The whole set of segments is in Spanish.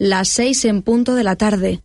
las seis en punto de la tarde.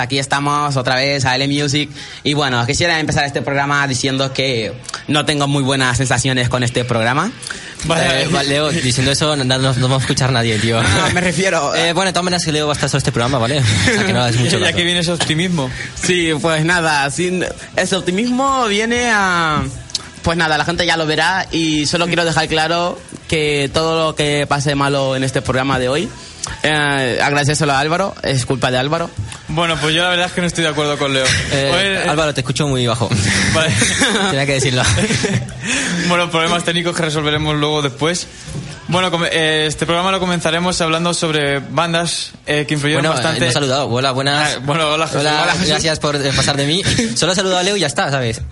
Aquí estamos otra vez a L Music y bueno, quisiera empezar este programa diciendo que no tengo muy buenas sensaciones con este programa. Vale, eh, Leo, diciendo eso no, no, va a escuchar nadie, tío. Ah, me refiero. Eh, bueno, maneras que Leo va a estar sobre este programa, ¿vale? O sea que no es mucho ya que viene ese optimismo. Sí, pues nada, sin, ese optimismo viene a... Pues nada, la gente ya lo verá y solo quiero dejar claro que todo lo que pase malo en este programa de hoy Eh, agradecérselo a Álvaro, es culpa de Álvaro. Bueno, pues yo la verdad es que no estoy de acuerdo con Leo. Eh, Oye, eh, Álvaro, te escucho muy bajo. Vale. Tenía que decirlo. bueno, problemas técnicos que resolveremos luego después. Bueno, eh, este programa lo comenzaremos hablando sobre bandas eh, que influyeron Bueno, bastante. eh, no he saludado. Hola, buenas. Ah, bueno, hola, Jesús. Hola, Hola, Jesús. gracias por pasar de mí. Solo he saludado a Leo y ya está, ¿sabes?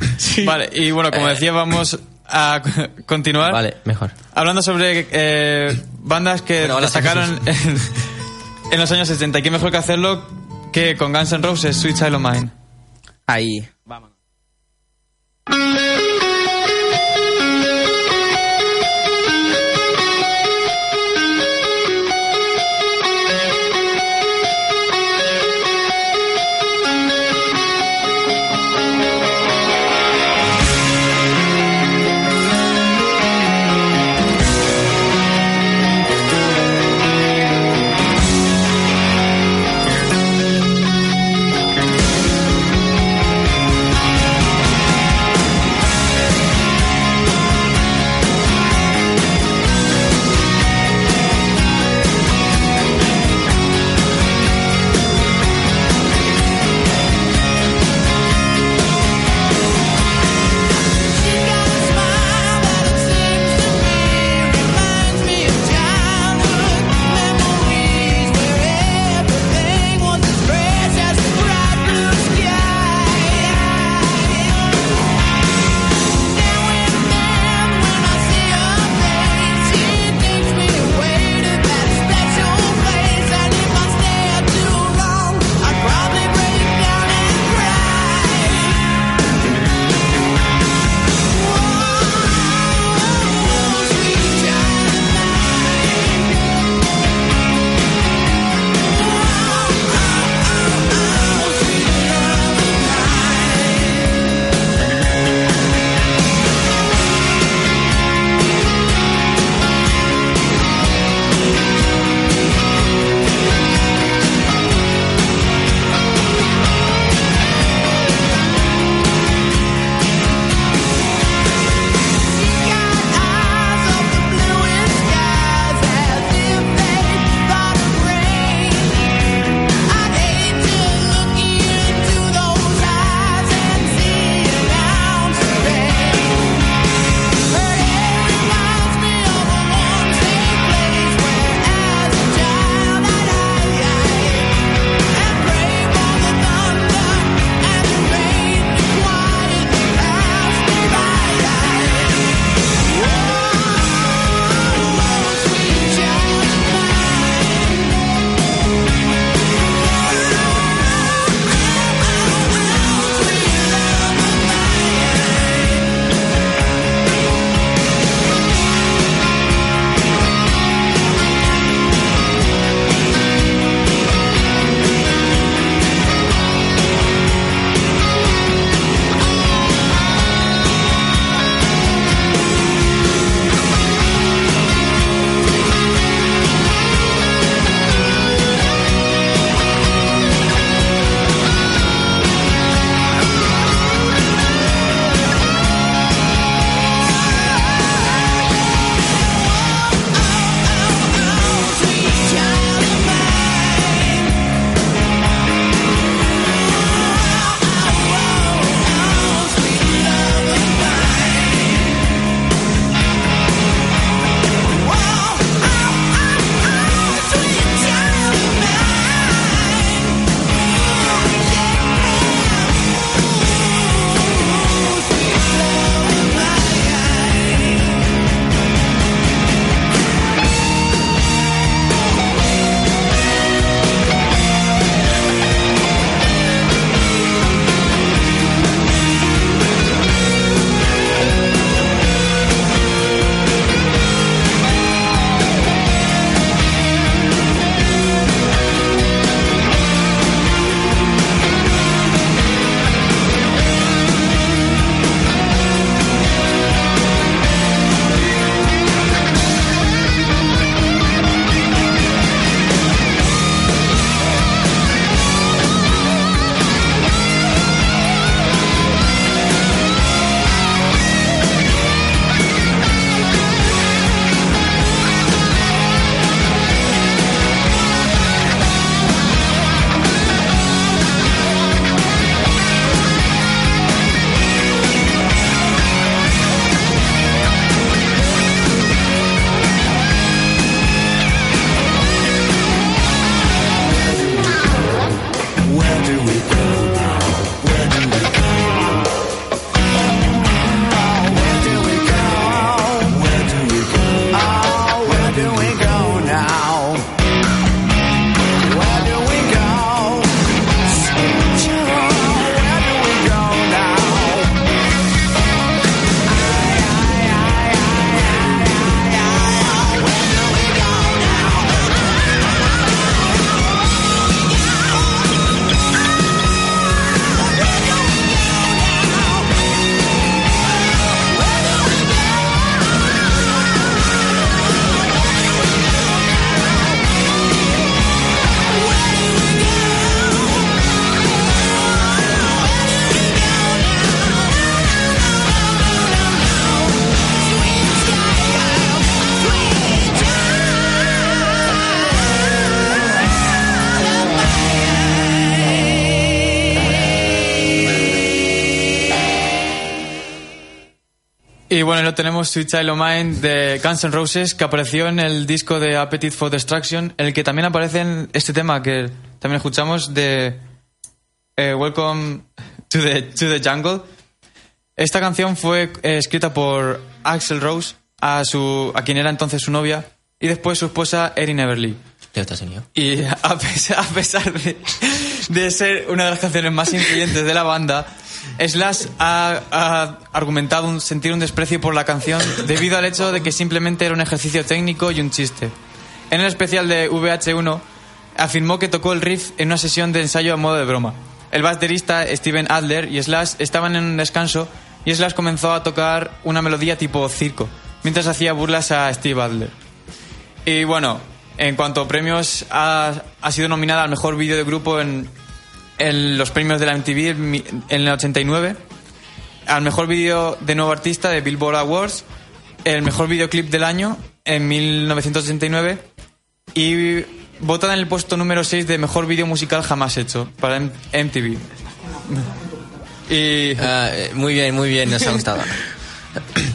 Vale, y bueno, como decía, vamos a continuar Vale, mejor. hablando sobre eh, bandas que Bueno, hola, destacaron en, en los años 70. Y qué mejor que hacerlo que con Guns N' Roses, Sweet Child of Mine. Ahí, tenemos Sweet Child of Mine de Guns N' Roses, que apareció en el disco de Appetite for Destruction, en el que también aparece en este tema que también escuchamos de eh, Welcome to the, to the Jungle. Esta canción fue eh, escrita por Axel Rose, a, su, a quien era entonces su novia, y después su esposa Erin Everly. Y a pesar, de, ser una de las canciones más influyentes de la banda, Slash ha, argumentado sentir un desprecio por la canción debido al hecho de que simplemente era un ejercicio técnico y un chiste. En el especial de VH1 afirmó que tocó el riff en una sesión de ensayo a modo de broma. El baterista Steven Adler y Slash estaban en un descanso y Slash comenzó a tocar una melodía tipo circo, mientras hacía burlas a Steve Adler. Y bueno, en cuanto a premios, ha, ha sido nominada al mejor vídeo de grupo en, en los premios de la MTV en el 89, al mejor vídeo de nuevo artista de Billboard Awards, el mejor videoclip del año en 1989 y votada en el puesto número 6 de mejor vídeo musical jamás hecho para MTV. Y Ah, eh, muy bien, muy bien, nos ha gustado.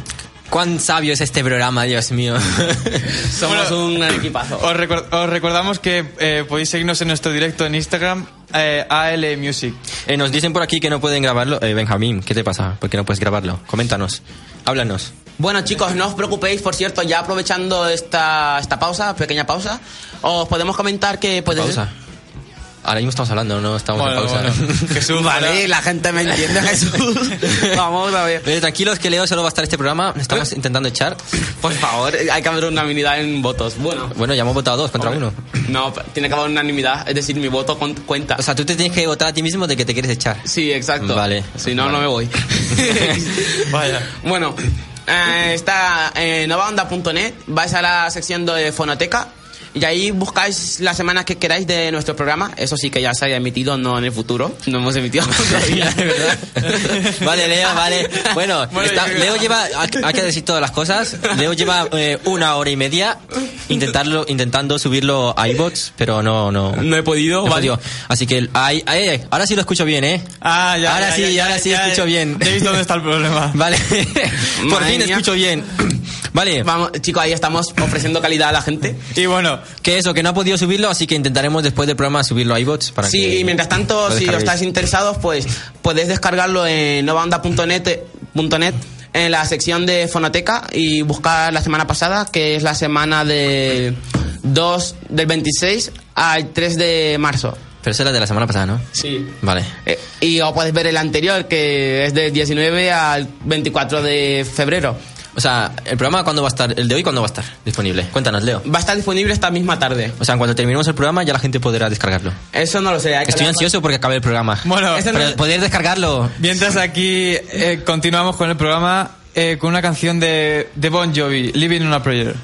Cuán sabio es este programa, Dios mío. Somos Bueno, un equipazo. os, recor- os recordamos que eh, podéis seguirnos en nuestro directo en Instagram, eh, AL Music. Eh, nos dicen por aquí que no pueden grabarlo. Eh, Benjamín, ¿qué te pasa? ¿Por qué no puedes grabarlo? Coméntanos. Háblanos. Bueno, chicos, no os preocupéis, por cierto, ya aprovechando esta, esta pausa, pequeña pausa, os podemos comentar que puedes... Pausa. Ahora mismo estamos hablando, no estamos Bueno, en pausa. bueno. Jesús, Vale, hola. la gente me entiende, Jesús. Vamos a ver. Eh, tranquilos que Leo solo va a estar este programa. Estamos intentando echar. Por favor, hay que haber unanimidad en votos. Bueno, Bueno, ya hemos votado dos contra uno. no, tiene que haber unanimidad, es decir, mi voto con- cuenta. O sea, tú te tienes que votar a ti mismo de que te quieres echar. Sí, exacto. Vale. Si no, Vale. no me voy. Vaya. Bueno, eh, está en novaonda.net, vais a la sección de fonoteca y ahí buscáis las semanas que queráis de nuestro programa. Eso sí que ya se haya emitido, no en el futuro. No hemos emitido todavía. Vale, Leo, vale. Bueno, Bueno, está- Leo lleva, hay que decir todas las cosas. Leo lleva eh, una hora y media intentarlo, intentando subirlo a iBots, pero no, no. No he podido, no vale. podido. Así que, ay, ay, ahora sí lo escucho bien, ¿eh? Ah, ya, Ahora ya, sí, ya, ya, ahora sí escucho bien. Ya he visto dónde está el problema. Vale. Por Madre fin mía. escucho bien. Vale. Vamos, chicos, ahí estamos ofreciendo calidad a la gente. Y bueno, Que eso, que no ha podido subirlo, así que intentaremos después del programa subirlo a iBots para Sí, que y mientras tanto, si descarguéis. estáis interesados, pues podéis descargarlo en novaonda.net en la sección de fonoteca y buscar la semana pasada, que es la semana de 2 del 26 al 3 de marzo. Pero esa era de la semana pasada, ¿no? Sí. Vale. Eh, y o podéis ver el anterior, que es del 19 al 24 de febrero. O sea, ¿el programa cuándo va a estar? ¿El de hoy cuándo va a estar disponible? Cuéntanos, Leo. Va a estar disponible esta misma tarde. O sea, en cuanto terminemos el programa ya la gente podrá descargarlo. Eso no lo sé. hay que Estoy ansioso porque acabe el programa. bueno, no- Pero poder descargarlo. mientras aquí eh, continuamos con el programa eh, con una canción de, de Bon Jovi, Living on a Prayer.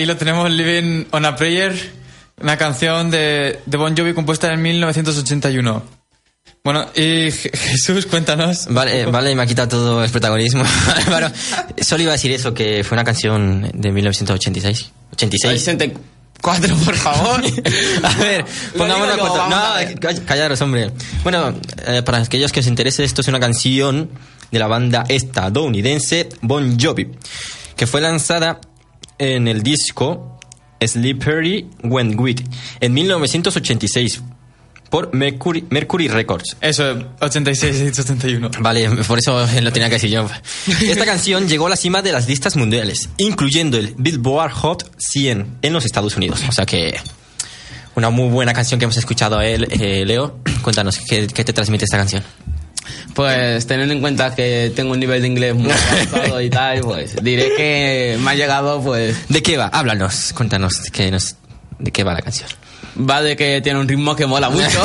Ahí lo tenemos, Living on a Prayer, una canción de, de Bon Jovi compuesta en 1981. Bueno, y Je- Jesús, cuéntanos. Vale, vale, me ha quitado todo el protagonismo. bueno, solo iba a decir eso, que fue una canción de 1986. 86. 64, por favor. A ver, pongámonos yo, cuatro- No, callaros, hombre. Bueno, eh, para aquellos que os interese, esto es una canción de la banda estadounidense Bon Jovi, que fue lanzada en el disco Slippery When Weak en 1986 por Mercury, Mercury Records. Eso, 86 y 81. Vale, por eso lo tenía que decir yo. Esta canción llegó a la cima de las listas mundiales, incluyendo el Billboard Hot 100 en los Estados Unidos. O sea que una muy buena canción que hemos escuchado a él. Eh, Leo, cuéntanos, ¿qué, qué te transmite esta canción? Pues teniendo en cuenta que tengo un nivel de inglés muy avanzado y tal, pues diré que me ha llegado, pues ¿De qué va? Háblanos, cuéntanos de qué, nos, de qué va la canción. va de que tiene un ritmo que mola mucho.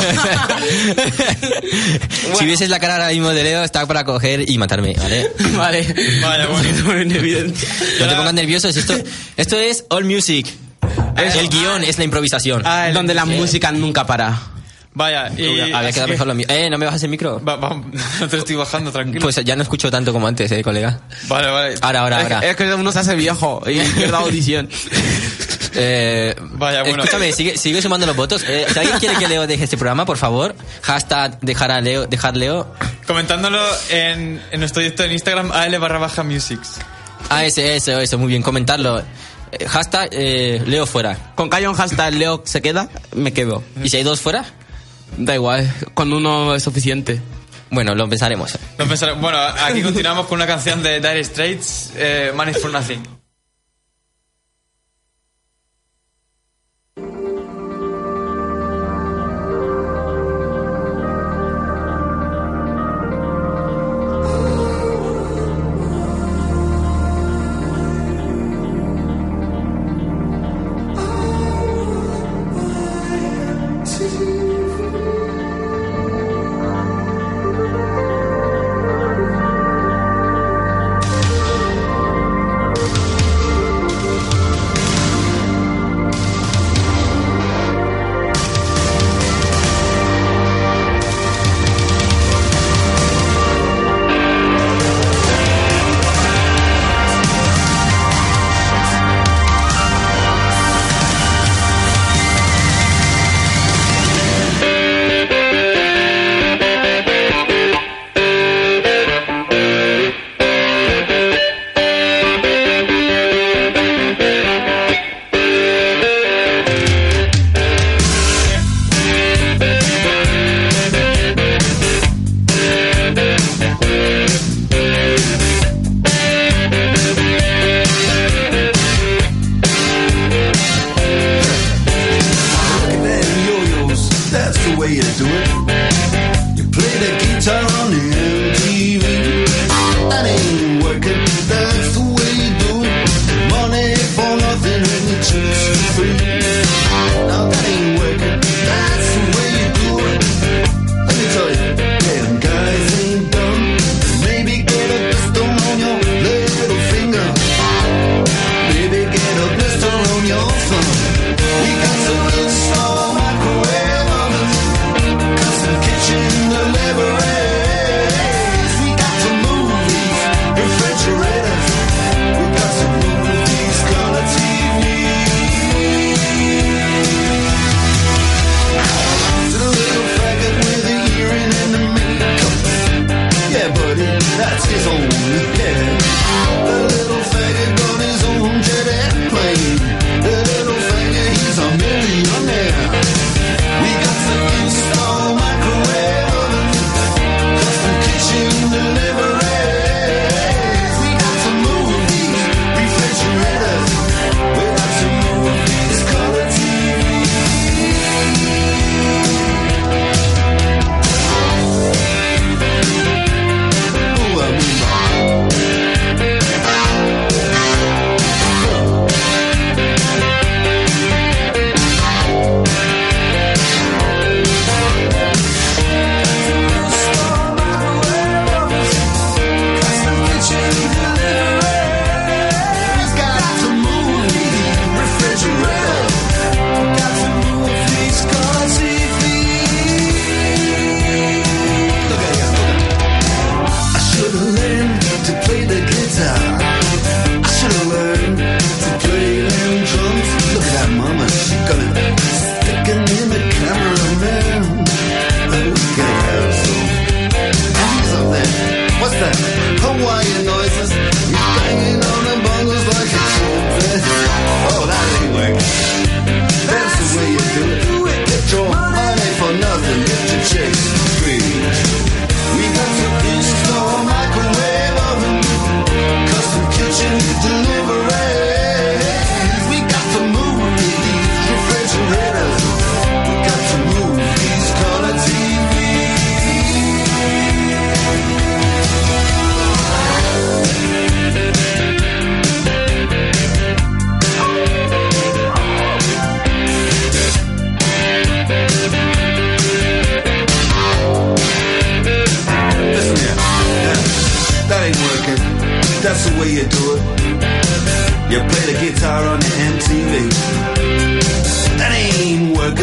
Si vieses la cara ahora mismo de Leo, está para coger y matarme, ¿vale? vale. Vaya, bueno. Pongo en evidencia. No te pongas nerviosos, esto, esto es All Music. El guion es la improvisación. Ah, el- Donde la música nunca para. Vaya, y... Había quedado mejor lo mío. Eh, ¿no me bajas el micro? Va- va- no te lo estoy bajando, tranquilo. Pues ya no escucho tanto como antes, eh, colega. vale, vale. Ahora, ahora, Es que- ahora. Es que uno se hace viejo y pierde audición. Eh, Vaya, bueno. Escúchame, sigue, sigue sumando los votos. Eh, si alguien quiere que Leo deje este programa, por favor, hashtag dejar a Leo, dejar Leo. Comentándolo en, en nuestro directo en Instagram, AL barra baja musics. Ah, ese, eso, eso, muy bien, comentarlo. Eh, hashtag eh, Leo fuera. Con un hashtag Leo se queda, me quedo. ¿Y si hay dos fuera? Da igual, con uno es suficiente. Bueno, lo pensaremos. No pensaré- bueno, aquí continuamos con una canción de Dire Straits, eh, Man is for Nothing.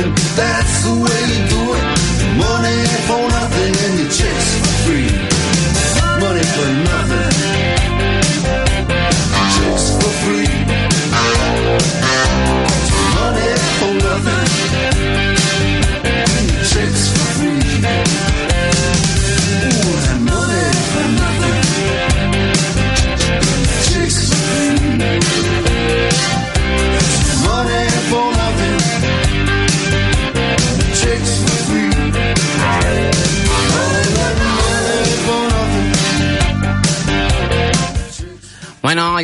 That.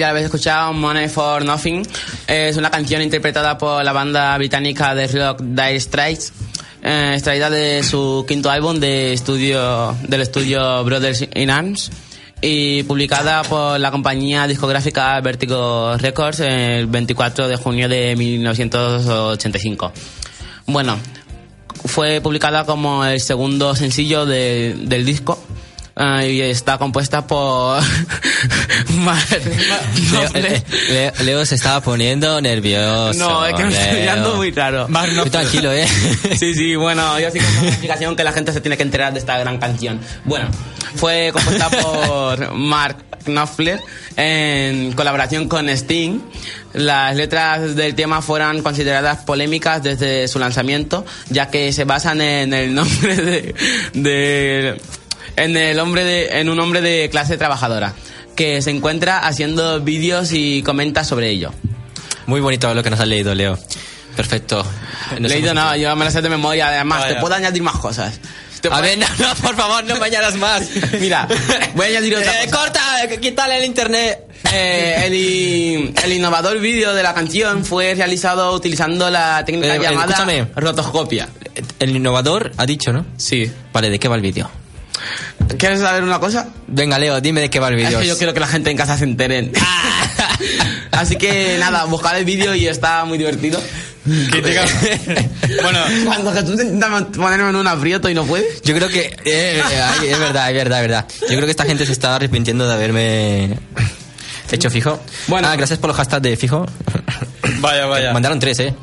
Habéis escuchado, Money for Nothing. Es una canción interpretada por la banda británica de rock Dire Straits, eh, extraída de su quinto álbum de estudio, del estudio Brothers in Arms y publicada por la compañía discográfica Vertigo Records el 24 de junio de 1985. Bueno, fue publicada como el segundo sencillo de- del disco ah, y está compuesta por Mark Leo, Knopfler. eh, Leo- Leo se estaba poniendo nervioso. No, es que me estoy mirando muy raro. Mark Tú Knopfler. tranquilo, eh. Sí, sí, bueno, yo sí que una explicación que la gente se tiene que enterar de esta gran canción. Bueno, fue compuesta por Mark Knopfler en colaboración con Sting. Las letras del tema fueron consideradas polémicas desde su lanzamiento, ya que se basan en el nombre de, de- en el hombre de, en un hombre de clase trabajadora que se encuentra haciendo vídeos y comenta sobre ello. Muy bonito lo que nos has leído, Leo. Perfecto. Leído no, yo me lo sé de memoria, además, Vaya. te puedo añadir más cosas. A puedo- ver, no, no, por favor, no me añadas más. Mira, voy a añadir otra Eh, cosa. corta, quítale el internet. Eh, el, el innovador vídeo de la canción fue realizado utilizando la técnica Eh, llamada rotoscopia. El innovador ha dicho, ¿no? Sí. Vale, ¿de qué va el vídeo? ¿Quieres saber una cosa? Venga, Leo, dime de qué va el Es vídeo. que yo quiero que la gente en casa se enteren. Así que nada, buscad el vídeo y está muy divertido. Bueno, Cuando Jesús intenta ponerme en un aprieto y no puede. Yo creo que... eh, ay, es verdad, es verdad, es verdad. Yo creo que esta gente se está arrepintiendo de haberme hecho fijo. Bueno. Ah, gracias por los hashtags de fijo. vaya, vaya. Mandaron tres, ¿eh?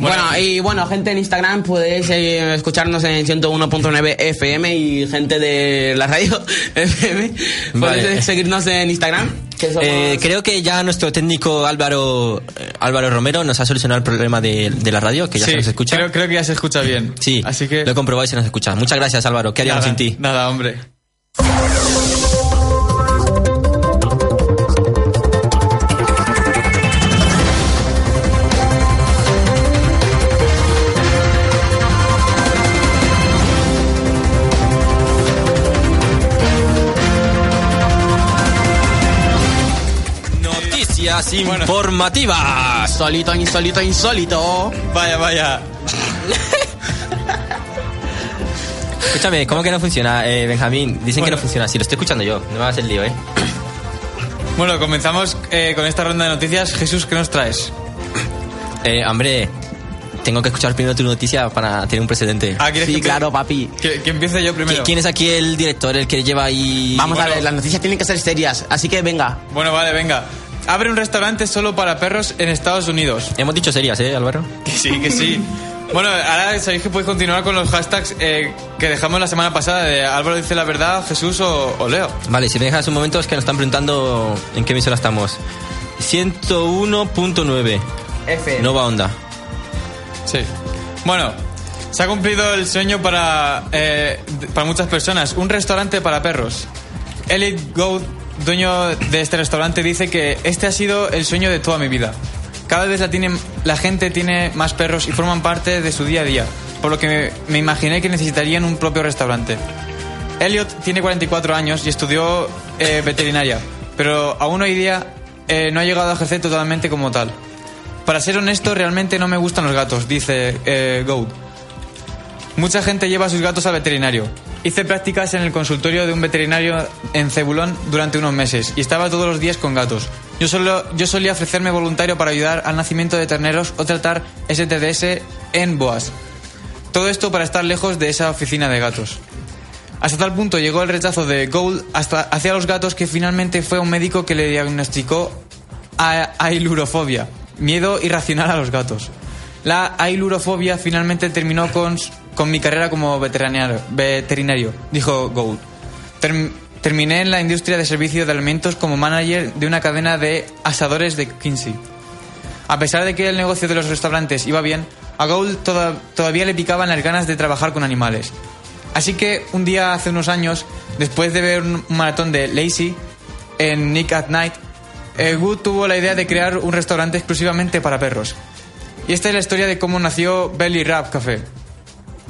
Bueno, y bueno, gente en Instagram podéis eh, escucharnos en 101.9 FM y gente de la radio FM podéis Vale. eh, seguirnos en Instagram. Que somos- Eh, creo que ya nuestro técnico Álvaro eh, Álvaro Romero nos ha solucionado el problema de, de la radio, que ya sí, se nos escucha. Creo, creo que ya se escucha bien. Sí, Así que. lo he comprobado y se nos escucha. Muchas gracias, Álvaro. ¿Qué haríamos nada, sin ti? Nada, hombre. Noticias informativas. Insólito, insólito, insólito. Vaya, vaya. Escúchame, ¿cómo que no funciona, eh, Benjamín? Dicen que Bueno. no funciona. Si lo estoy escuchando yo, no me hagas el lío, ¿eh? Bueno, comenzamos eh, con esta ronda de noticias. Jesús, ¿qué nos traes? Eh, hombre, tengo que escuchar primero tu noticia para tener un precedente. Ah, ¿quieres Sí, que claro, papi. Que, que empiece yo primero. ¿Qui- ¿Quién es aquí el director, el que lleva ahí...? Vamos a Bueno. ver, las noticias tienen que ser serias, así que venga. Bueno, vale, venga. Abre un restaurante solo para perros en Estados Unidos. Hemos dicho serias, ¿eh, Álvaro? Que sí, que sí. Bueno, ahora sabéis que podéis continuar con los hashtags eh, que dejamos la semana pasada de Álvaro dice la verdad, Jesús o, o Leo. Vale, si me dejas un momento es que nos están preguntando en qué emisora estamos. 101.9. F. Nova Onda. Sí. Bueno, se ha cumplido el sueño para, eh, para muchas personas. Un restaurante para perros. Elliot Gould, dueño de este restaurante, dice que este ha sido el sueño de toda mi vida. Cada vez la, gente tiene más perros y forman parte de su día a día, por lo que me, me imaginé que necesitarían un propio restaurante. Elliot tiene 44 años y estudió eh, veterinaria, pero aún hoy día eh, no ha llegado a ejercer totalmente como tal. Para ser honesto, realmente no me gustan los gatos, dice eh, Gould. Mucha gente lleva a sus gatos al veterinario. Hice prácticas en el consultorio de un veterinario en Cebulón durante unos meses y estaba todos los días con gatos. Yo, solía ofrecerme voluntario para ayudar al nacimiento de terneros o tratar STDS en boas. Todo esto para estar lejos de esa oficina de gatos. Hasta tal punto llegó el rechazo de Gould hasta hacia los gatos que finalmente fue un médico que le diagnosticó a- ailurofobia, miedo irracional a los gatos. La ailurofobia finalmente terminó con, con mi carrera como veterinario, dijo Gould. Term- terminé en la industria de servicio de alimentos como manager de una cadena de asadores de Kinsey. A pesar de que el negocio de los restaurantes iba bien, a Gould toda- todavía le picaban las ganas de trabajar con animales. Así que un día hace unos años, después de ver un maratón de Lazy en Nick at Night, eh, Wood tuvo la idea de crear un restaurante exclusivamente para perros. Y esta es la historia de cómo nació Belly Rap Café.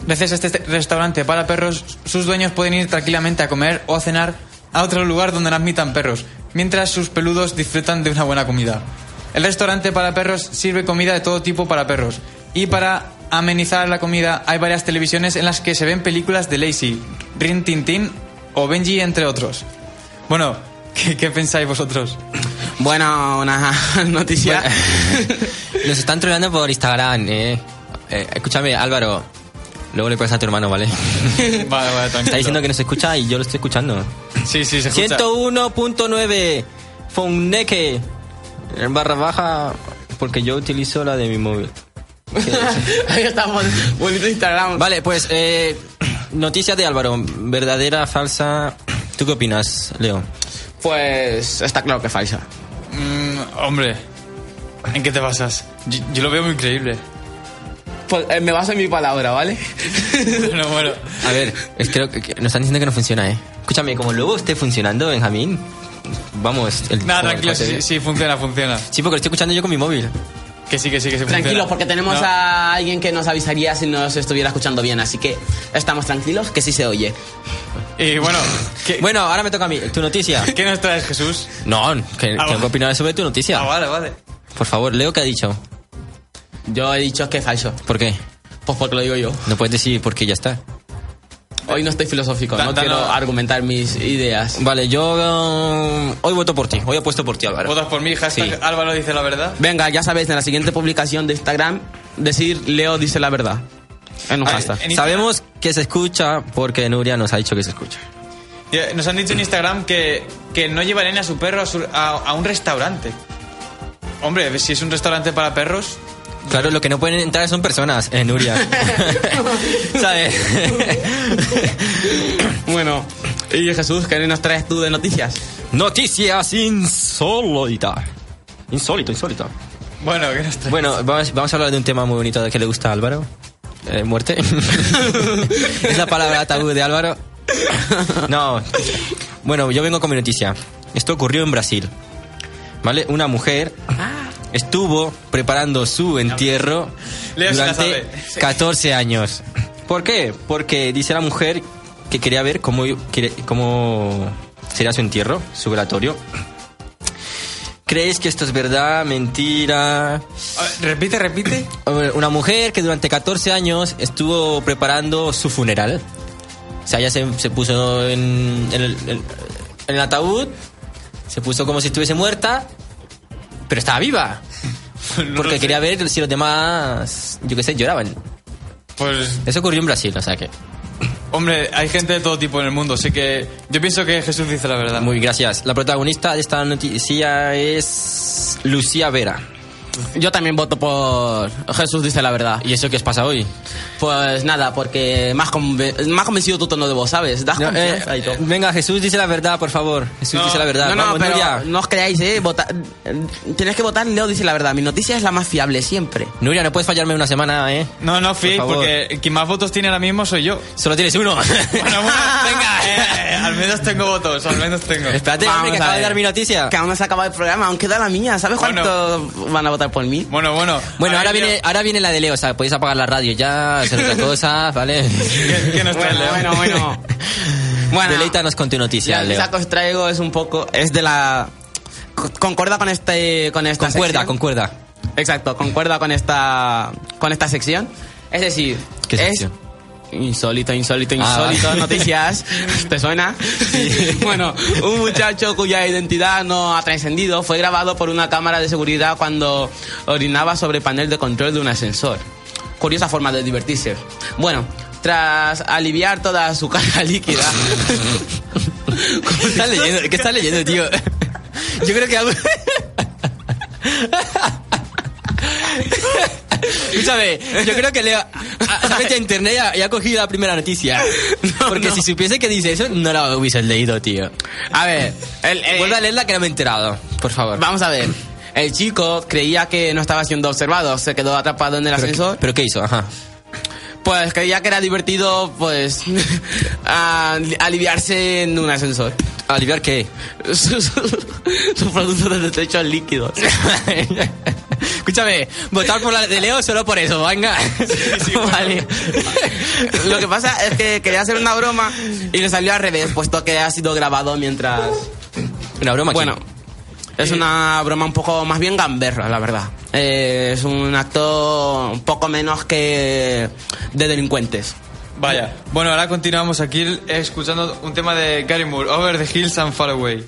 Gracias a este restaurante para perros, sus dueños pueden ir tranquilamente a comer o a cenar a otro lugar donde no admitan perros, mientras sus peludos disfrutan de una buena comida. El restaurante para perros sirve comida de todo tipo para perros. Y para amenizar la comida hay varias televisiones en las que se ven películas de Lacey, Rin Tin Tin o Benji, entre otros. Bueno, ¿qué, qué pensáis vosotros? Bueno, una noticia. Nos están troleando por Instagram, eh. Eh, escúchame, Álvaro. Luego le puedes a tu hermano, ¿vale? Vale, vale, tranquilo. Está diciendo que nos escucha y yo lo estoy escuchando. Sí, sí, se escucha. 101.9 Fonneque en barra baja porque yo utilizo la de mi móvil. Ahí estamos, bonito Instagram. Vale, pues eh, noticia de Álvaro, verdadera, falsa. ¿Tú qué opinas, Leo? Pues está claro que falsa. Mm, hombre, ¿en qué te basas? Yo, yo lo veo muy creíble. Pues, eh, me baso en mi palabra, ¿vale? Bueno, bueno. A ver, es que, que- que nos están diciendo que no funciona, ¿eh? Escúchame, como luego esté funcionando, Benjamín, vamos. El, Nada, tranquilo, sí, sí, funciona, funciona. Sí, porque lo estoy escuchando yo con mi móvil. Que sí, que sí, que sí funciona. Tranquilos, porque tenemos No. a alguien que nos avisaría si nos estuviera escuchando bien, así que estamos tranquilos, que sí se oye. Y bueno, ¿qué, Bueno, ahora me toca a mí. ¿Tu noticia? ¿qué nos traes, Jesús? No, que, Ah, tengo que opinar sobre tu noticia. Ah, vale, vale. Por favor, Leo, ¿qué ha dicho? Yo he dicho que es falso. ¿Por qué? Pues porque lo digo yo. No puedes decir por qué ya está. Hoy no estoy filosófico, no quiero argumentar mis ideas. Vale, yo eh, hoy voto por ti. Hoy apuesto por ti, Álvaro. ¿Votas por mí? Hashtag Sí. Álvaro dice la verdad. Venga, ya sabéis, en la siguiente publicación de Instagram, decir Leo dice la verdad. En un Ah, hashtag. Sabemos que se escucha porque Nuria nos ha dicho que se escucha. Nos han dicho en Instagram que, que no llevarían a su perro a, su- a- a un restaurante. Hombre, si es un restaurante para perros, Claro, lo que no pueden entrar son personas, eh, Nuria. ¿Sabes? Bueno, y Jesús, ¿qué nos traes tú de noticias? Noticias insólitas. Insólito, insólito. bueno, ¿qué nos traes? Bueno, vamos, vamos a hablar de un tema muy bonito que le gusta a Álvaro. Eh, muerte. es la palabra tabú de Álvaro. No. Bueno, yo vengo con mi noticia. Esto ocurrió en Brasil. ¿Vale? Una mujer estuvo preparando su entierro Leo durante sabe. 14 años. ¿Por qué? Porque dice la mujer que quería ver cómo, cómo sería su entierro, su velatorio. ¿Creéis que esto es verdad, mentira? Repite, repite. Una mujer que durante 14 años estuvo preparando su funeral. O sea, ella se, se puso en, en el, en- en el ataúd, se puso como si estuviese muerta, pero estaba viva. No Porque sé. quería ver si los demás, yo qué sé, lloraban. Pues, Eso ocurrió en Brasil, o sea que. hombre, hay gente de todo tipo en el mundo, así que yo pienso que Jesús dice la verdad. Muy gracias. La protagonista de esta noticia es Lucía Vera. Yo también voto por Jesús dice la verdad. ¿Y eso qué os pasa hoy? Pues nada, porque más, conven- más convencido tu tono de voz, ¿sabes? Das No, eh, y todo. venga, Jesús dice la verdad, por favor. Jesús No, dice la verdad. No, no, Vamos, pero Nuria. no os creáis, ¿eh? Vota- Tienes que votar, Leo dice la verdad. Mi noticia es la más fiable siempre. Nuria, no puedes fallarme una semana, ¿eh? No, no, Fi, Por porque quien más votos tiene ahora mismo soy yo. Solo tienes uno. Bueno, bueno, venga, eh, al menos tengo votos, al menos tengo. Espérate, hombre, que a acaba de dar mi noticia. Que aún no se ha acabado el programa, aún queda la mía. ¿Sabes Bueno. cuánto van a votar por mí? Bueno, bueno. Bueno, ahora viene, ahora viene la de Leo, o sea, podéis apagar la radio ya, hacer otra cosa, ¿vale? ¿Qué, qué nos trae, Bueno, Leo? bueno, bueno. Bueno, Deleítanos con tu noticia, la Leo. noticia que os traigo es un poco... Es de la... co- Concuerda con este... Con esta Concuerda, sección. concuerda. Exacto, concuerda con esta... Con esta sección. Es decir... ¿Qué es Insólito, insólito, Ah, insólito, noticias. ¿Te suena? Bueno, un muchacho cuya identidad no ha trascendido fue grabado por una cámara de seguridad cuando orinaba sobre panel de control de un ascensor. Curiosa forma de divertirse. Bueno, tras aliviar toda su carga líquida. ¿Qué estás leyendo? ¿Qué estás leyendo, tío? Yo creo que algo... Escúchame, yo creo que Leo ha- ha metido a internet y ha, y ha cogido la primera noticia. Porque no. si supiese que dice eso, no la hubiese leído, tío. A ver, el, el- Vuelve a leerla que no me he enterado, por favor. vamos a ver. El chico creía que no estaba siendo observado, se quedó atrapado en el ¿Pero, ascensor. ¿Pero qué hizo? Ajá. Pues creía que era divertido, pues, a- aliviarse en un ascensor. ¿Aliviar qué? Sus sus productos de desechos líquidos. Escúchame, votar por la de Leo solo por eso, venga. vale. Lo que pasa es que quería hacer una broma y le salió al revés, puesto que ha sido grabado mientras Una broma Bueno, es una broma un poco más bien gamberra, la verdad. Eh, es un acto un poco menos que de delincuentes. Vaya. Bueno, ahora continuamos aquí escuchando un tema de Gary Moore, Over the Hills and Far Away.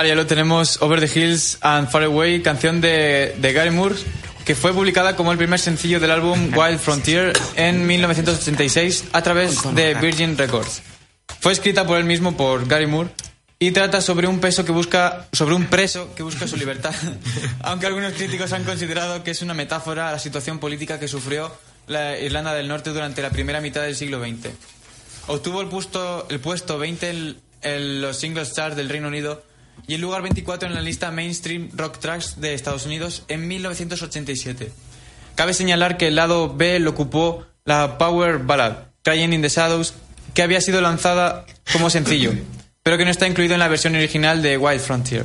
Vale, ya lo tenemos. Over the Hills and Far Away, canción de, de Gary Moore, que fue publicada como el primer sencillo del álbum Wild Frontier en 1986 a través de Virgin Records. Fue escrita por él mismo, por Gary Moore, y trata sobre un peso que busca, sobre un preso que busca su libertad. Aunque algunos críticos han considerado que es una metáfora a la situación política que sufrió la Irlanda del Norte durante la primera mitad del siglo XX. Obtuvo el puesto, el puesto 20 en, en los singles charts del Reino Unido y el lugar 24 en la lista Mainstream Rock Tracks de Estados Unidos en 1987. Cabe señalar que el lado B lo ocupó la Power Ballad, Crying in the Shadows, que había sido lanzada como sencillo, pero que no está incluido en la versión original de Wild Frontier.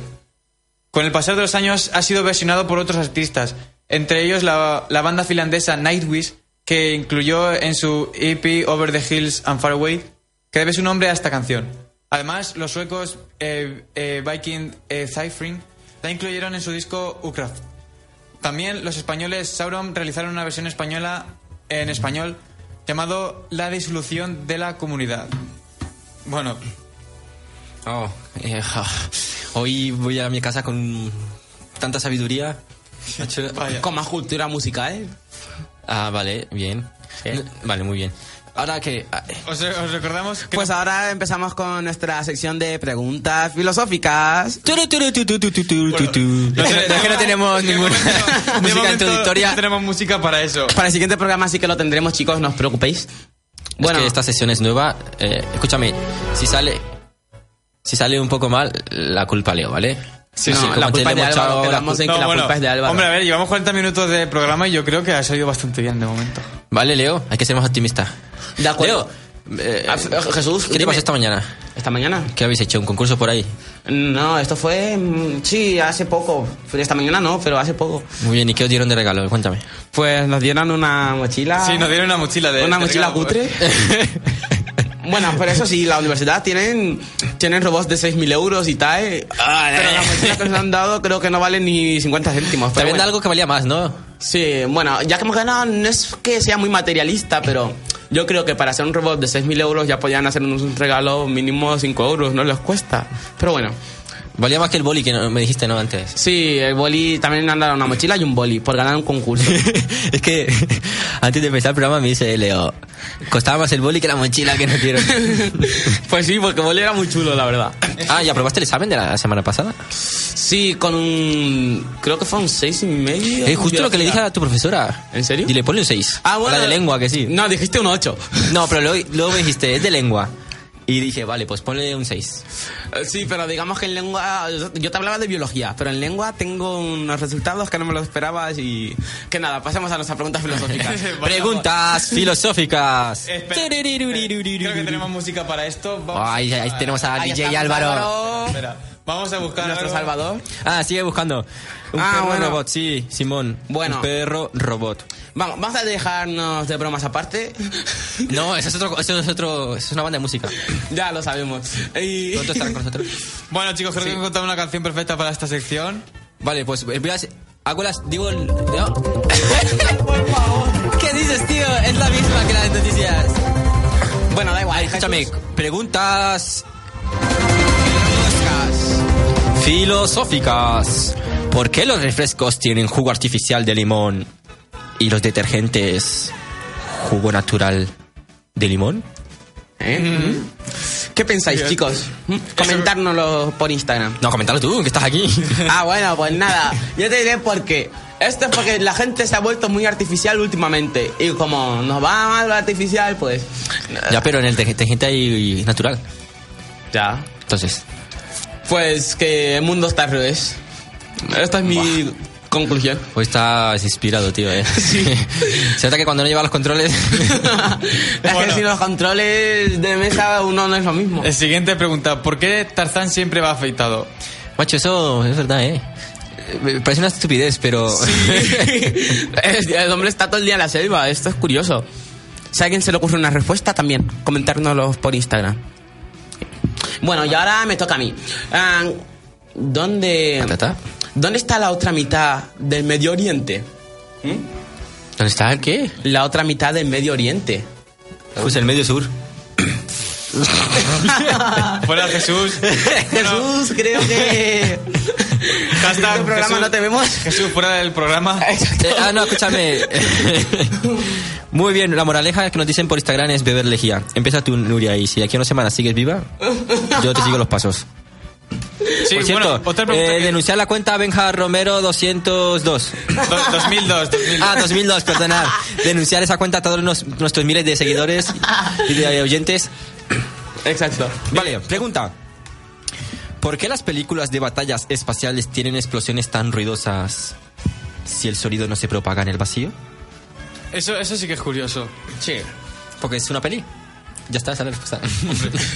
Con el pasar de los años ha sido versionado por otros artistas, entre ellos la, la banda finlandesa Nightwish, que incluyó en su EP Over the Hills and Far Away, que debe su nombre a esta canción. Además, los suecos eh, eh, Viking eh, Cyphering la incluyeron en su disco Ukraft. También los españoles Sauron realizaron una versión española en español llamado La disolución de la comunidad. Bueno, Oh, eh, hoy voy a mi casa con tanta sabiduría. Vaya. Con más cultura musical. Ah, vale, bien. Vale, muy bien. Ahora que... ah, Os, os recordamos que Pues ahora empezamos con nuestra sección de preguntas filosóficas. Es que- no tenemos de ninguna momento- música introductoria. No tenemos música para eso. Para el siguiente programa sí que lo tendremos, chicos, no os preocupéis. Bueno, esta sesión es nueva. Eh, escúchame, si sale, si sale un poco mal, la culpa Leo, ¿vale? Sí, no, como la culpa es de Álvaro, quedamos en que la culpa es de Álvaro. Hombre, a ver, llevamos 40 minutos de programa y yo creo que ha salido bastante bien de momento. Vale, Leo, hay que ser más optimista. De acuerdo. Leo, eh, Ah, Jesús, ¿qué te pasó esta mañana? ¿Esta mañana? ¿Qué habéis hecho? ¿Un concurso por ahí? No, esto fue... mm, Sí, hace poco. Esta mañana no, pero hace poco. Muy bien, ¿y qué os dieron de regalo? Cuéntame. Pues nos dieron una mochila... Sí, nos dieron una mochila de. Una de mochila regalo. cutre. Bueno, pero eso sí, la universidad tienen, tienen robots de 6.000 euros y tal. Pero la mochila que nos han dado creo que no vale ni 50 céntimos. pero También bueno. algo que valía más, ¿no? Sí, bueno, ya que hemos ganado, no es que sea muy materialista, pero yo creo que para hacer un robot de 6.000 euros ya podían hacernos un regalo mínimo 5 euros, no les cuesta. Pero bueno, Valía más que el boli que no- me dijiste, ¿no? Antes. sí, el boli también han dado una mochila y un boli por ganar un concurso. es que antes de empezar el programa me dice Leo, costaba más el boli que la mochila que nos dieron. pues sí, porque el boli era muy chulo, la verdad. ah, ¿ya probaste el examen de la semana pasada? Sí, con un. Creo que fue un 6 y medio. Es justo lo que le dije a tu profesora. ¿En serio? Dile, ponle un 6. Ah, bueno. La de lengua, que sí. No, dijiste un 8. No, pero luego, luego me dijiste, es de lengua. Y dije, vale, pues ponle un 6. Eh, Sí, pero digamos que en lengua. Yo te hablaba de biología, pero en lengua tengo unos resultados que no me los esperabas y. Que nada, pasemos a nuestras preguntas filosóficas. Preguntas filosóficas. Espera, Creo que tenemos música para esto. Vamos Ay, ahí tenemos a Ahí DJ estamos, Álvaro. Espera, vamos a buscar Nuestro algo. Salvador. Ah, sigue buscando. Un Ah, perro bueno. robot, sí, Simón. Bueno. Un perro robot. Vamos, vamos a dejarnos de bromas aparte. No, eso es otro, eso es otro, eso es una banda de música. ya lo sabemos. Y... Pronto estarán con nosotros. Bueno, chicos, creo que he encontrado una canción perfecta para esta sección. Vale, pues voy a hacer- hago las, digo, el- ¿no? ¿Qué dices, tío? Es la misma que las noticias. Bueno, da igual. Escúchame, Jesús. preguntas filosóficas. ¿Por qué los refrescos tienen jugo artificial de limón y los detergentes jugo natural de limón? ¿Eh? ¿Qué pensáis, chicos? ¿Mm? Comentárnoslo por Instagram. No, coméntalo tú, que estás aquí. Ah, bueno, pues nada. Yo te diré por qué. Esto es porque la gente se ha vuelto muy artificial últimamente. Y como nos va mal lo artificial, pues. ya, pero en el detergente hay natural. Ya. Entonces, Pues que el mundo está al revés. Esta es mi conclusión. hoy estás inspirado, tío, eh. Se nota que cuando no lleva los controles. es Bueno. que sin los controles de mesa uno no es lo mismo. Eh, siguiente pregunta. ¿Por qué Tarzán siempre va afeitado? Macho, eso es verdad, eh. Me Parece una estupidez, pero. El hombre está todo el día en la selva. Esto es curioso. Si a alguien se le ocurre una respuesta, también comentárnoslo por Instagram. Bueno, y ahora me toca a mí. Ah, ¿Dónde, ¿Patata? ¿Dónde está la otra mitad del Medio Oriente? ¿Dónde está el qué? La otra mitad del Medio Oriente. Pues el medio sur. Fuera Jesús. Jesús, creo que. Hashtag el programa Jesús. no te vemos. Jesús, fuera del programa. Eh, ah, no, escúchame. Muy bien, la moraleja que nos dicen por Instagram es beber lejía. Empieza tú, Nuria, y si aquí a una semana sigues viva, yo te sigo los pasos. Sí, por cierto, bueno, otra pregunta. eh, que- denunciar la cuenta Benja Romero 202. Do- 2002, 2002. Ah, 2002, perdonad. Denunciar esa cuenta a todos nuestros miles de seguidores y de oyentes. Exacto. Vale, pregunta. ¿Por qué las películas de batallas espaciales tienen explosiones tan ruidosas si el sonido no se propaga en el vacío? Eso, eso sí que es curioso. Sí. Porque es una peli. Ya está, esa es la respuesta.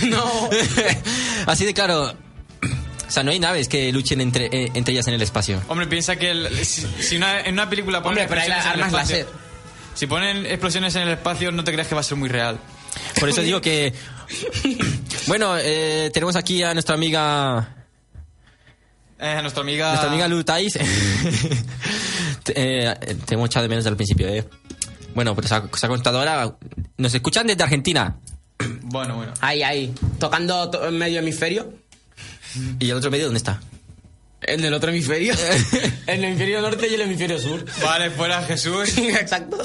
No. Así de claro. O sea, no hay naves que luchen entre, eh, entre ellas en el espacio. Hombre, piensa que el- si, si una- en una película ponen Hombre, pero hay explosiones en el armas espacio- láser. Si ponen explosiones en el espacio, no te creas que va a ser muy real. Por eso digo que... Bueno, eh, tenemos aquí a nuestra amiga... Eh, nuestra amiga. Nuestra amiga Lu Tais. te, eh, te hemos echado de menos al principio, ¿eh? Bueno, pues se ha, se ha contado ahora... Nos escuchan desde Argentina. Bueno, bueno. Ahí, ahí. Tocando to- en medio hemisferio. ¿Y el otro medio dónde está? En el otro hemisferio. el hemisferio norte y el hemisferio sur. Vale, fuera Jesús. Exacto.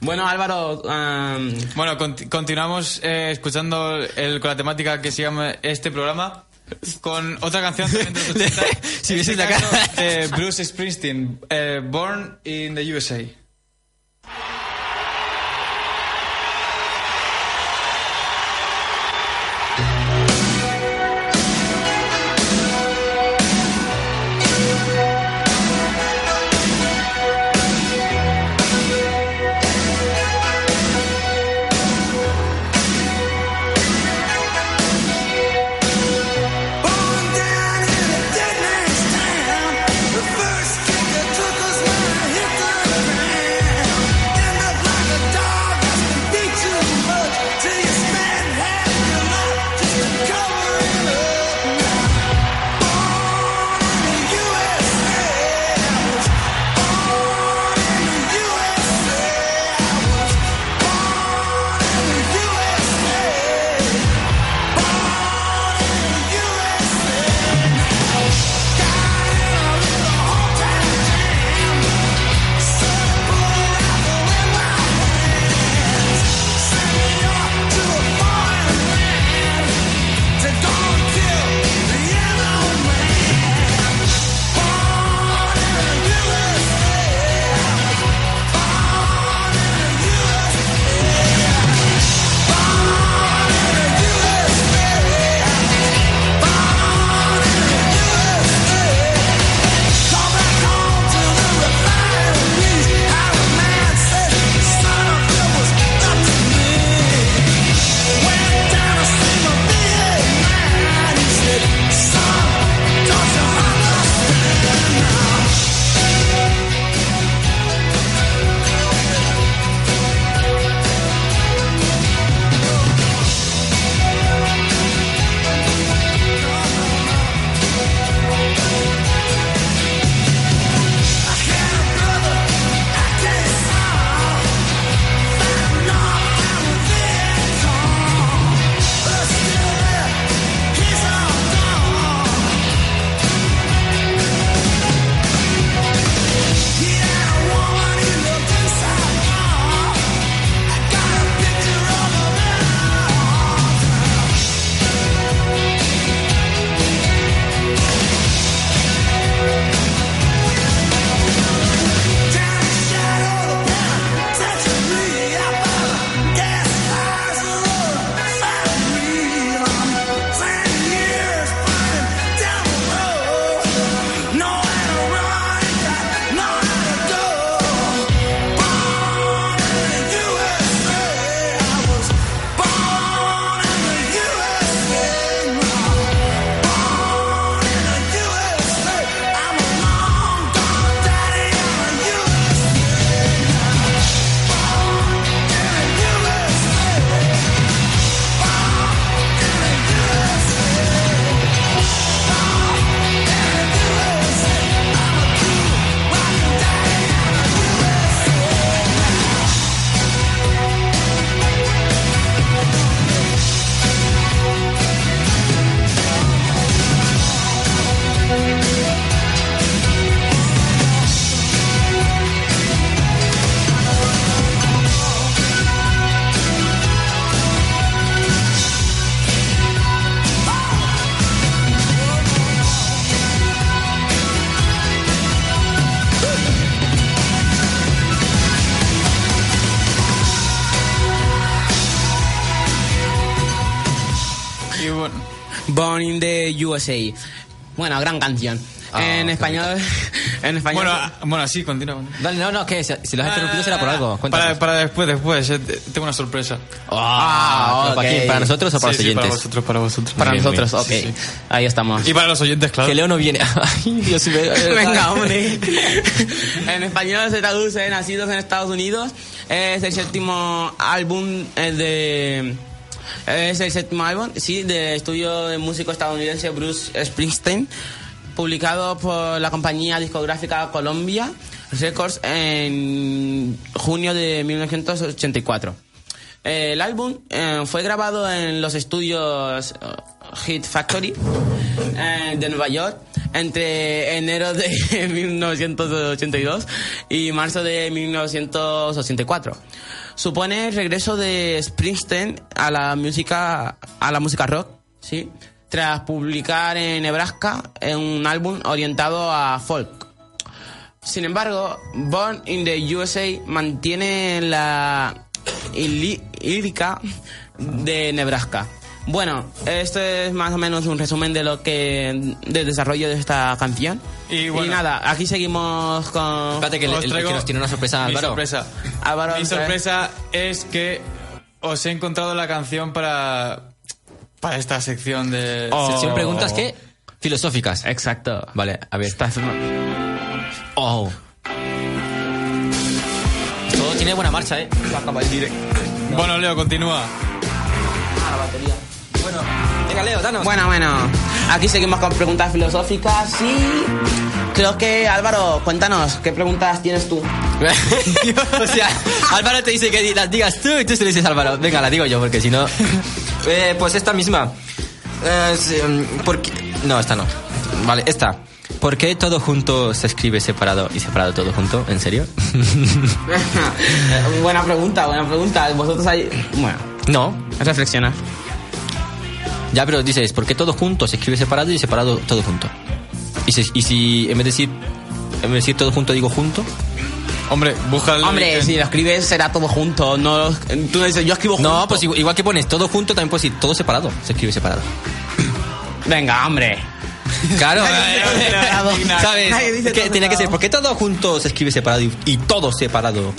Bueno, Álvaro. Bueno, conti- continuamos eh, escuchando el, con la temática que se llama este programa. Con otra canción también de los 80. Si este la cara. de Bruce Springsteen, eh, Born in the USA. Bueno, gran canción. Ah, en español, en español. Bueno, ah, bueno, sí, continúa. Dale, no, no, que si si lo has interrumpido será por algo. Para, para después, después. eh, te- Tengo una sorpresa. Ah, ¿para quién? ¿Para nosotros o para Sí, los sí, para oyentes? vosotros, para vosotros. para Bien, nosotros, bien. ok. Sí, sí. Ahí estamos. Y para los oyentes, claro. Que Leo no viene. Ay, Dios mío. Venga, hombre. en español se traduce Nacidos en Estados Unidos. Es el séptimo álbum eh, de. Es el séptimo álbum, sí, del estudio de músico estadounidense Bruce Springsteen, publicado por la compañía discográfica Columbia Records en junio de 1984. Eh, El álbum eh, fue grabado en los estudios eh, Hit Factory eh, de Nueva York entre enero de 1982 y marzo de 1984. Supone el regreso de Springsteen a la música a la música rock, sí, tras publicar en Nebraska un álbum orientado a folk. Sin embargo, Born in the USA mantiene la lírica de Nebraska. Bueno, esto es más o menos un resumen de lo que del desarrollo de esta canción. Y bueno. nada, aquí seguimos con Espérate que, el- Os el- traigo que nos tiene una sorpresa Mi Álvaro. sorpresa. Álvaro, Mi sorpresa es que os he encontrado la canción para para esta sección de Oh. Sección preguntas que filosóficas. Exacto. Vale, a ver. Oh. Todo tiene buena marcha, ¿eh? Bueno, Leo, continúa. Bueno, venga, Leo, danos. Bueno, bueno, aquí seguimos con preguntas filosóficas y creo que Álvaro, cuéntanos, ¿qué preguntas tienes tú? o sea, Álvaro te dice que las digas tú y tú se lo dices Álvaro. Venga, la digo yo, porque si no. Eh, pues esta misma. Eh, mm, ¿por qué? No, esta no. Vale, esta. ¿Por qué todo junto se escribe separado y separado todo junto? ¿En serio? buena pregunta, buena pregunta. Vosotros ahí, bueno, no. reflexionar. Ya, pero dices, ¿por qué todo junto se escribe separado y separado todo junto? Y si, y si en vez de decir, en vez de decir todo junto digo junto, Hombre, busca el Hombre, origen. si lo escribes será todo junto, no tú no dices yo escribo junto. No, pues igual, igual que pones todo junto, también puedes decir todo separado. Se escribe separado. venga, hombre. Claro. ¿sabes? Que tenía que ser, separado. ¿por qué todo junto se escribe separado y, y todo separado?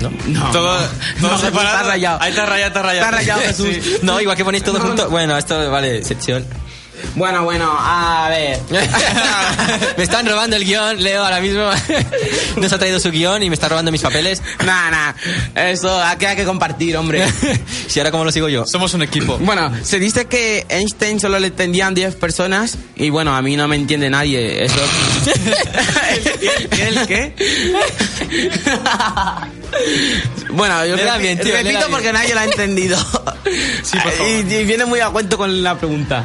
¿No? No, Todo, no. todo No, separado. Está rayado. Ahí está rayado, está rayado. Está rayado, Jesús. Sí. No, igual que ponéis todo No, junto. no. Bueno, esto vale, sección. Bueno, bueno, a ver. me están robando el guion, Leo ahora mismo. Nos ha traído su guion y me está robando mis papeles. Nah, nah. Eso aquí hay que compartir, hombre. si ahora cómo lo sigo yo. Somos un equipo. Bueno, se dice que Einstein solo le entendían 10 personas y bueno, a mí no me entiende nadie. Eso. ¿El qué? Bueno, yo repi- bien, tío, repito porque nadie lo ha entendido. por favor. Y, y viene muy a cuento con la pregunta.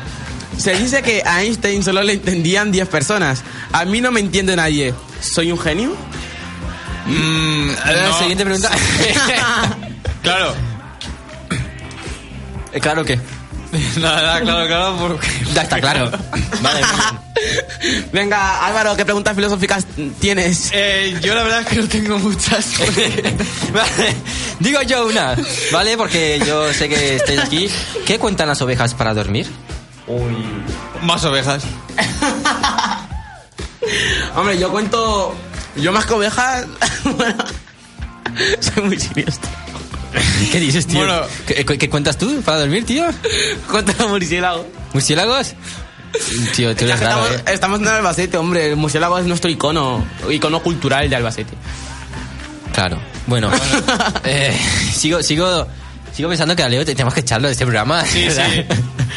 Se dice que a Einstein solo le entendían 10 personas. A mí no me entiende nadie. ¿Soy un genio? Mm, no. Siguiente pregunta. Claro. Eh, claro que. Nada, claro, claro, porque... Ya está claro. Vale, bien. Venga, Álvaro, ¿qué preguntas filosóficas tienes? Eh, yo la verdad es que no tengo muchas. Vale, digo yo una, ¿vale? Porque yo sé que estáis aquí. ¿Qué cuentan las ovejas para dormir? Más ovejas. Hombre, yo cuento. Yo más que ovejas. bueno, soy muy siniestro. ¿Qué dices, tío? Bueno. ¿Qué, cuentas tú para dormir, tío? Cuento murciélago. ¿Murciélagos? Tío, tú eres raro, estamos, ¿eh? estamos en Albacete, hombre. El murciélago es nuestro icono. Icono cultural de Albacete. Claro. Bueno, eh, sigo, sigo, sigo pensando que a Leo te- tenemos que echarlo de este programa. Sí, ¿verdad?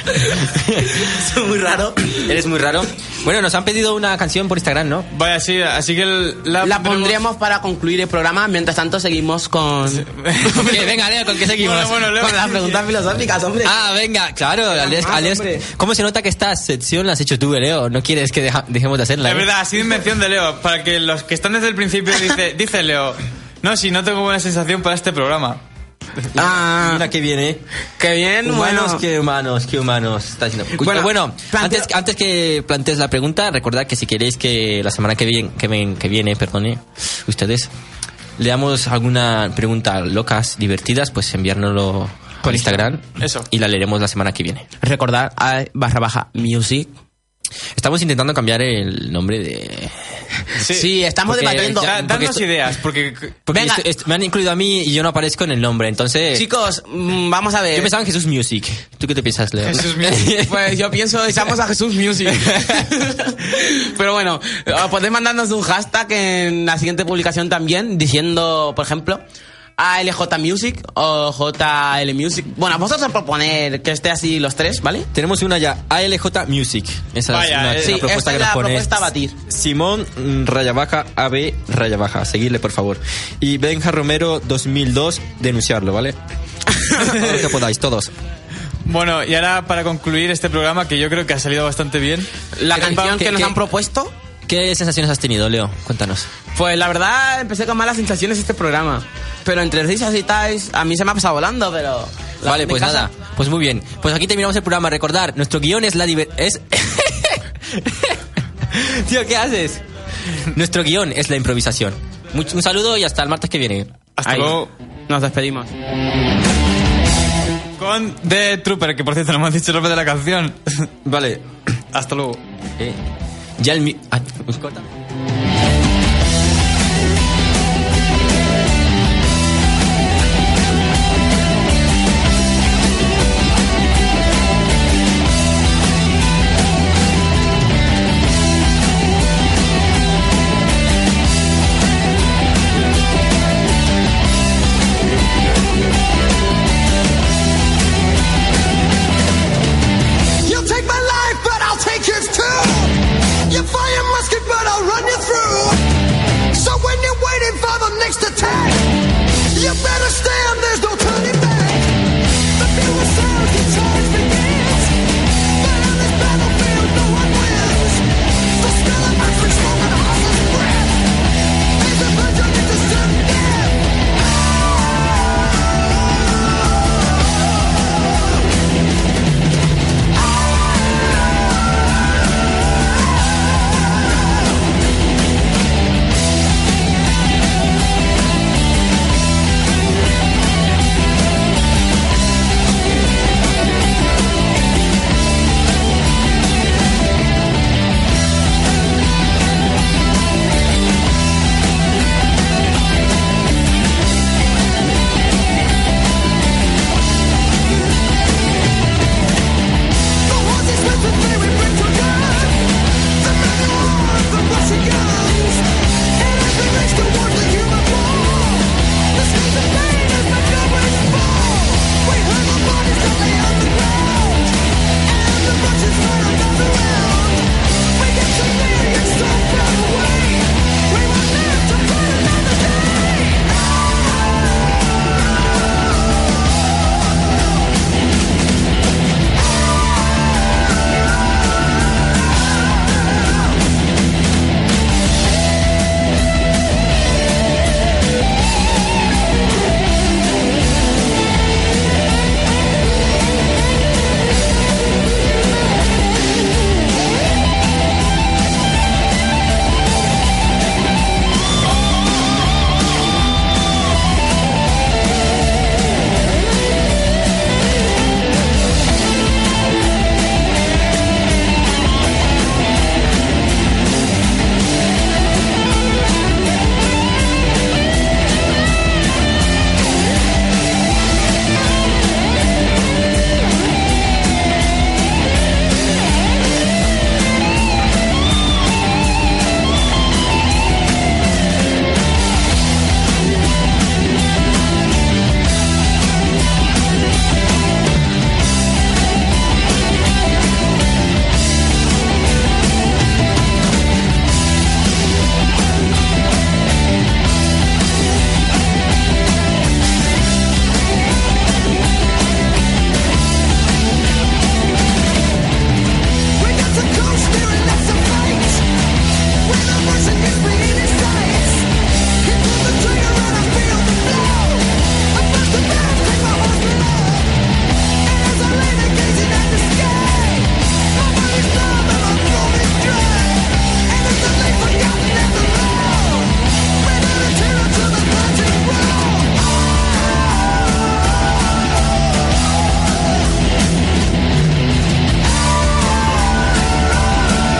Es muy raro. Eres muy raro. Bueno, nos han pedido una canción por Instagram, ¿no? Vaya, sí, así que el- la, La pondremos- pondríamos para concluir el programa. Mientras tanto, seguimos con. Venga, Leo, ¿con qué seguimos? Bueno, bueno, Leo. con las preguntas filosóficas, hombre. Ah, venga, claro. Alex- más, Alex-. ¿Cómo se nota que esta sección la has hecho tú, Leo? ¿No quieres que deja- dejemos de hacerla? Es eh? verdad, ha sido invención de Leo. Para que los que están desde el principio dice, dice Leo, no, si no tengo buena sensación para este programa. Ah, Mira que viene. qué bien, Humanos, bueno. qué humanos, qué humanos. Está. Bueno, Bueno, planteo- antes, antes que plantees la pregunta, recordad que si queréis que la semana que viene, que, ven- que viene, perdone, ustedes, le damos alguna pregunta locas, divertidas, pues enviárnoslo por Instagram. Eso. Y la leeremos la semana que viene. Recordar a barra baja music. Estamos intentando cambiar el nombre de... Sí, estamos Porque debatiendo. ya- danos esto- ideas, porque Porque Venga. esto- esto- me han incluido a mí y yo no aparezco en el nombre, entonces... Chicos, mm, vamos a ver. Yo pensaba en Jesús Music. ¿Tú qué te piensas, Leo? Jesús Pues yo pienso echamos a Jesús Music. Pero bueno, eh, podéis mandarnos un hashtag en la siguiente publicación también, diciendo, por ejemplo, ALJ Music o JL Music. Bueno, vosotros proponer que esté así los tres, ¿vale? Tenemos una ya, ALJ Music. Esa Vaya, es una, eh, una sí, propuesta esta que es nos la pone propuesta a batir. Simón mm, raya baja AB raya baja. Seguirle, por favor. Y Benja Romero 2002, denunciarlo, ¿vale? Todo lo que podáis, todos. Bueno, y ahora para concluir este programa, que yo creo que ha salido bastante bien. La ¿Qué- canción qué- que nos qué- han propuesto, ¿Qué sensaciones has tenido, Leo? Cuéntanos. pues la verdad empecé con malas sensaciones este programa. Pero entre risas y tais, a mí se me ha pasado volando, pero... la Vale, pues nada. Pues muy bien. Pues aquí terminamos el programa. Recordar, nuestro guion es la diver... Es... Tío, ¿qué haces? Nuestro guion es la improvisación. Much- Un saludo y hasta el martes que viene. Hasta Ahí. luego. Nos despedimos. Con The Trooper, que por cierto no me han dicho el nombre de la canción. Vale. Hasta luego. Eh, ya el... ah, pues corta.